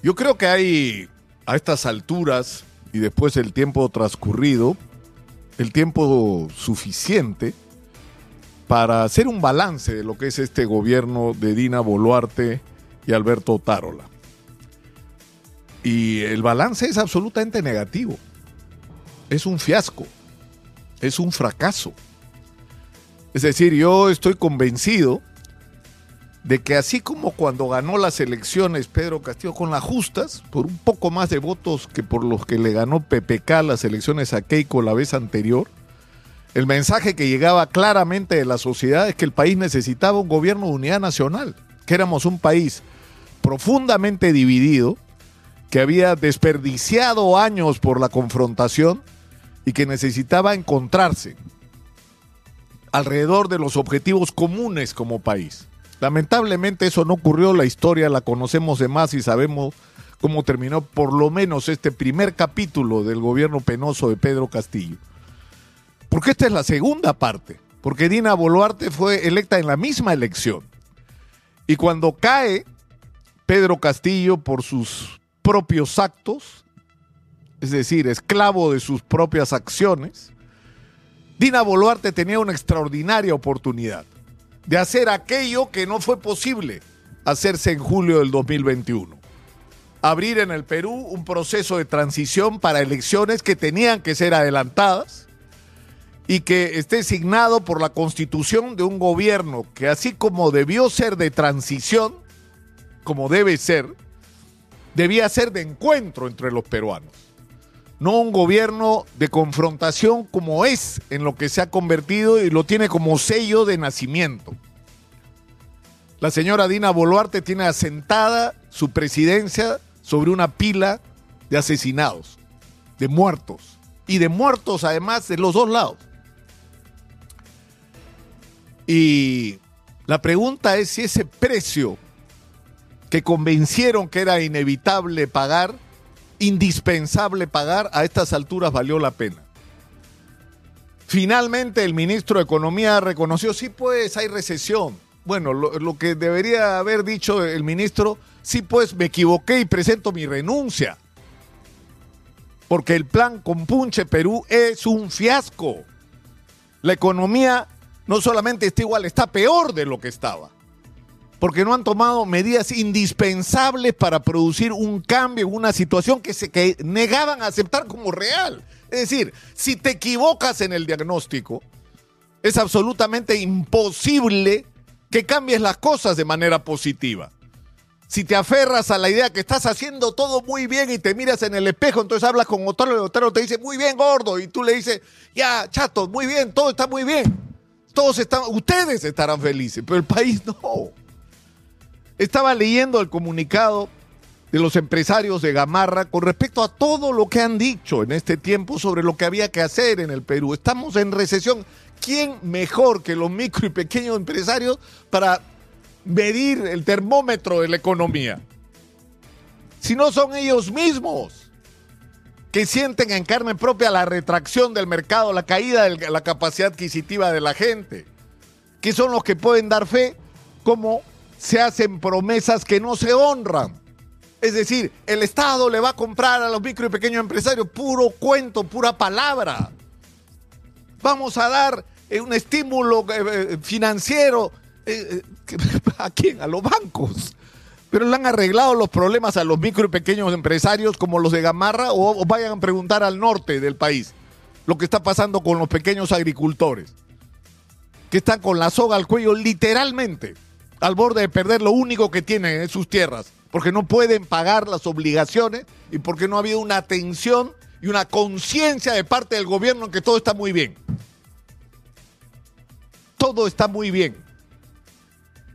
Yo creo que hay a estas alturas y después del tiempo transcurrido, el tiempo suficiente para hacer un balance de lo que es este gobierno de Dina Boluarte y Alberto Tarola. Y el balance es absolutamente negativo. Es un fiasco. Es un fracaso. Es decir, yo estoy convencido de que así como cuando ganó las elecciones Pedro Castillo con las justas, por un poco más de votos que por los que le ganó PPK las elecciones a Keiko la vez anterior, el mensaje que llegaba claramente de la sociedad es que el país necesitaba un gobierno de unidad nacional, que éramos un país profundamente dividido, que había desperdiciado años por la confrontación y que necesitaba encontrarse alrededor de los objetivos comunes como país. Lamentablemente eso no ocurrió, la historia la conocemos de más y sabemos cómo terminó por lo menos este primer capítulo del gobierno penoso de Pedro Castillo. Porque esta es la segunda parte, porque Dina Boluarte fue electa en la misma elección. Y cuando cae Pedro Castillo por sus propios actos, es decir, esclavo de sus propias acciones, Dina Boluarte tenía una extraordinaria oportunidad de hacer aquello que no fue posible hacerse en julio del 2021. Abrir en el Perú un proceso de transición para elecciones que tenían que ser adelantadas y que esté signado por la constitución de un gobierno que así como debió ser de transición, como debe ser, debía ser de encuentro entre los peruanos. No un gobierno de confrontación como es en lo que se ha convertido y lo tiene como sello de nacimiento. La señora Dina Boluarte tiene asentada su presidencia sobre una pila de asesinados, de muertos, y de muertos además de los dos lados. Y la pregunta es si ese precio que convencieron que era inevitable pagar, indispensable pagar, a estas alturas valió la pena. Finalmente el ministro de Economía reconoció, sí pues hay recesión. Bueno, lo, lo, que debería haber dicho el ministro, sí pues me equivoqué y presento mi renuncia. Porque el plan Compunche Perú es un fiasco. La economía no solamente está igual, está peor de lo que estaba porque no han tomado medidas indispensables para producir un cambio en una situación que se que negaban a aceptar como real. Es decir, si te equivocas en el diagnóstico, es absolutamente imposible que cambies las cosas de manera positiva. Si te aferras a la idea que estás haciendo todo muy bien y te miras en el espejo, entonces hablas con Otaro y Otaro te dice, muy bien, gordo, y tú le dices, ya, chato, muy bien, todo está muy bien. Todos están, ustedes estarán felices, pero el país no. Estaba leyendo el comunicado de los empresarios de Gamarra con respecto a todo lo que han dicho en este tiempo sobre lo que había que hacer en el Perú. Estamos en recesión. ¿Quién mejor que los micro y pequeños empresarios para medir el termómetro de la economía? Si no son ellos mismos que sienten en carne propia la retracción del mercado, la caída de la capacidad adquisitiva de la gente, que son los que pueden dar fe como se hacen promesas que no se honran. Es decir, el Estado le va a comprar a los micro y pequeños empresarios puro cuento, pura palabra. Vamos a dar eh, un estímulo eh, eh, financiero a quién? A los bancos. Pero le han arreglado los problemas a los micro y pequeños empresarios como los de Gamarra o, o vayan a preguntar al norte del país lo que está pasando con los pequeños agricultores que están con la soga al cuello literalmente al borde de perder lo único que tienen en sus tierras, porque no pueden pagar las obligaciones y porque no ha habido una atención y una conciencia de parte del gobierno en que todo está muy bien. Todo está muy bien.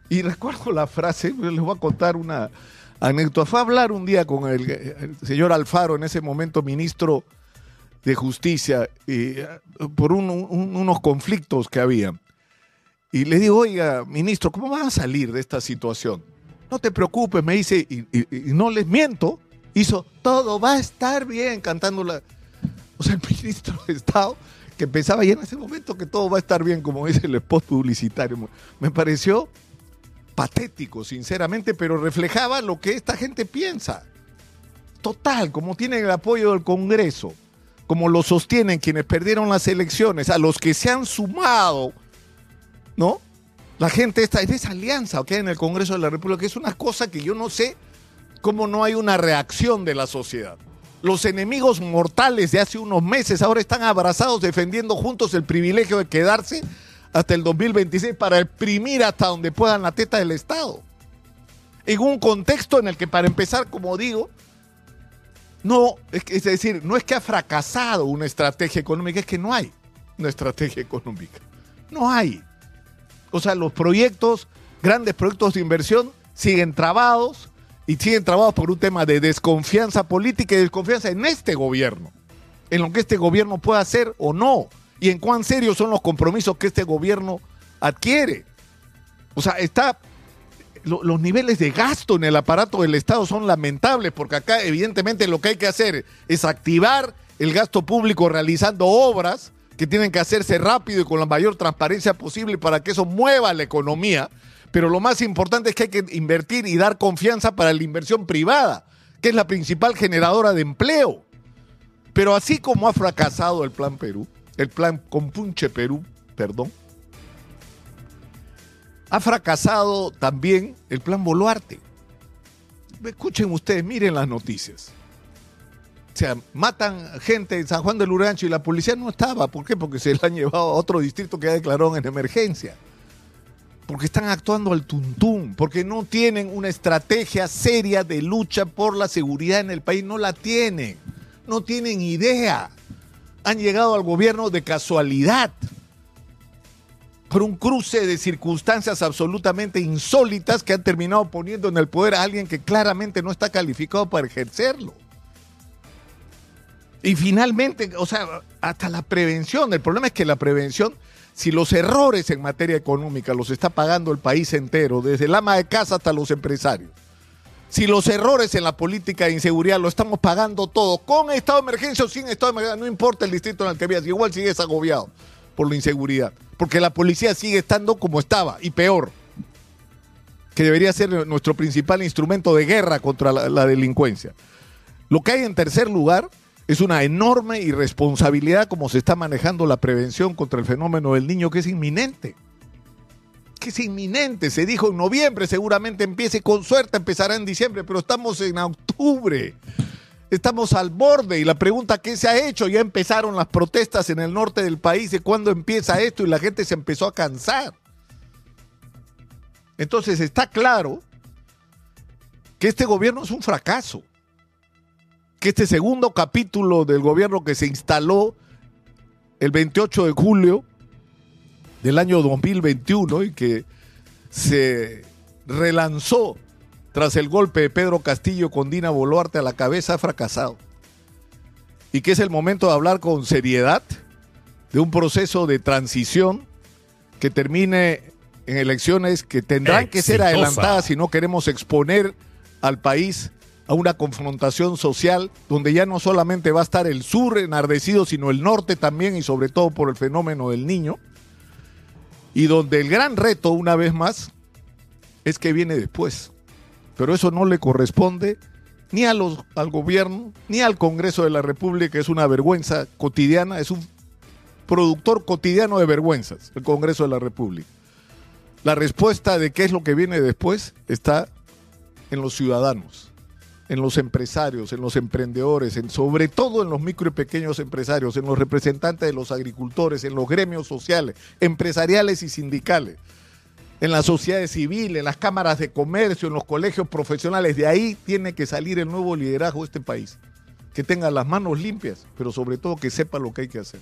Y recuerdo la frase, les voy a contar una anécdota. Fue a hablar un día con el, señor Alfaro, en ese momento ministro de Justicia, y, por un, un, unos conflictos que había. Y le digo, oiga, ministro, ¿cómo van a salir de esta situación? No te preocupes, me dice, y, no les miento, hizo, todo va a estar bien, cantando la... O sea, el ministro de Estado, que pensaba ya en ese momento que todo va a estar bien, como dice el spot publicitario. Me pareció patético, sinceramente, pero reflejaba lo que esta gente piensa. total, como tienen el apoyo del Congreso, como lo sostienen quienes perdieron las elecciones, a los que se han sumado, ¿no? La gente está en esa alianza que hay en el Congreso de la República, es una cosa que yo no sé cómo no hay una reacción de la sociedad. Los enemigos mortales de hace unos meses ahora están abrazados defendiendo juntos el privilegio de quedarse hasta el 2026 para exprimir hasta donde puedan la teta del Estado. En un contexto en el que, para empezar, como digo, no, es decir, no es que ha fracasado una estrategia económica, es que no hay una estrategia económica. No hay. O sea, los proyectos, grandes proyectos de inversión, siguen trabados y siguen trabados por un tema de desconfianza política y desconfianza en este gobierno, en lo que este gobierno pueda hacer o no, y en cuán serios son los compromisos que este gobierno adquiere. O sea, está los niveles de gasto en el aparato del Estado son lamentables, porque acá evidentemente lo que hay que hacer es activar el gasto público realizando obras que tienen que hacerse rápido y con la mayor transparencia posible para que eso mueva la economía. Pero lo más importante es que hay que invertir y dar confianza para la inversión privada, que es la principal generadora de empleo. Pero así como ha fracasado el Plan Perú, el Plan Compunche Perú, perdón, ha fracasado también el Plan Boluarte. Escuchen ustedes, miren las noticias. O sea, matan gente en San Juan del Urancho y la policía no estaba. ¿Por qué? Porque se la han llevado a otro distrito que ya declaró en emergencia. Porque están actuando al tuntún, porque no tienen una estrategia seria de lucha por la seguridad en el país. No la tienen. No tienen idea. Han llegado al gobierno de casualidad por un cruce de circunstancias absolutamente insólitas que han terminado poniendo en el poder a alguien que claramente no está calificado para ejercerlo. Y finalmente, o sea, hasta la prevención. El problema es que la prevención, si los errores en materia económica los está pagando el país entero, desde el ama de casa hasta los empresarios, si los errores en la política de inseguridad lo estamos pagando todo, con estado de emergencia o sin estado de emergencia, no importa el distrito en el que vivas, igual sigues agobiado por la inseguridad, porque la policía sigue estando como estaba y peor, que debería ser nuestro principal instrumento de guerra contra la, la delincuencia. Lo que hay en tercer lugar es una enorme irresponsabilidad como se está manejando la prevención contra el fenómeno del niño que es inminente. Que es inminente, se dijo en noviembre, seguramente empiece con suerte, empezará en diciembre, pero estamos en octubre. Estamos al borde y la pregunta ¿qué se ha hecho? Ya empezaron las protestas en el norte del país de cuándo empieza esto y la gente se empezó a cansar. Entonces está claro que este gobierno es un fracaso que este segundo capítulo del gobierno que se instaló el 28 de julio del año 2021 y que se relanzó tras el golpe de Pedro Castillo con Dina Boluarte a la cabeza ha fracasado. Y que es el momento de hablar con seriedad de un proceso de transición que termine en elecciones que tendrán que ser adelantadas si no queremos exponer al país a una confrontación social donde ya no solamente va a estar el sur enardecido, sino el norte también y sobre todo por el fenómeno del niño. Y donde el gran reto, una vez más, es que viene después. Pero eso no le corresponde ni a los, al gobierno, ni al Congreso de la República, es una vergüenza cotidiana, es un productor cotidiano de vergüenzas, el Congreso de la República. La respuesta de qué es lo que viene después está en los ciudadanos en los empresarios, en los emprendedores, en, sobre todo en los micro y pequeños empresarios, en los representantes de los agricultores, en los gremios sociales, empresariales y sindicales, en la sociedad civil, en las cámaras de comercio, en los colegios profesionales. De ahí tiene que salir el nuevo liderazgo de este país. Que tenga las manos limpias, pero sobre todo que sepa lo que hay que hacer.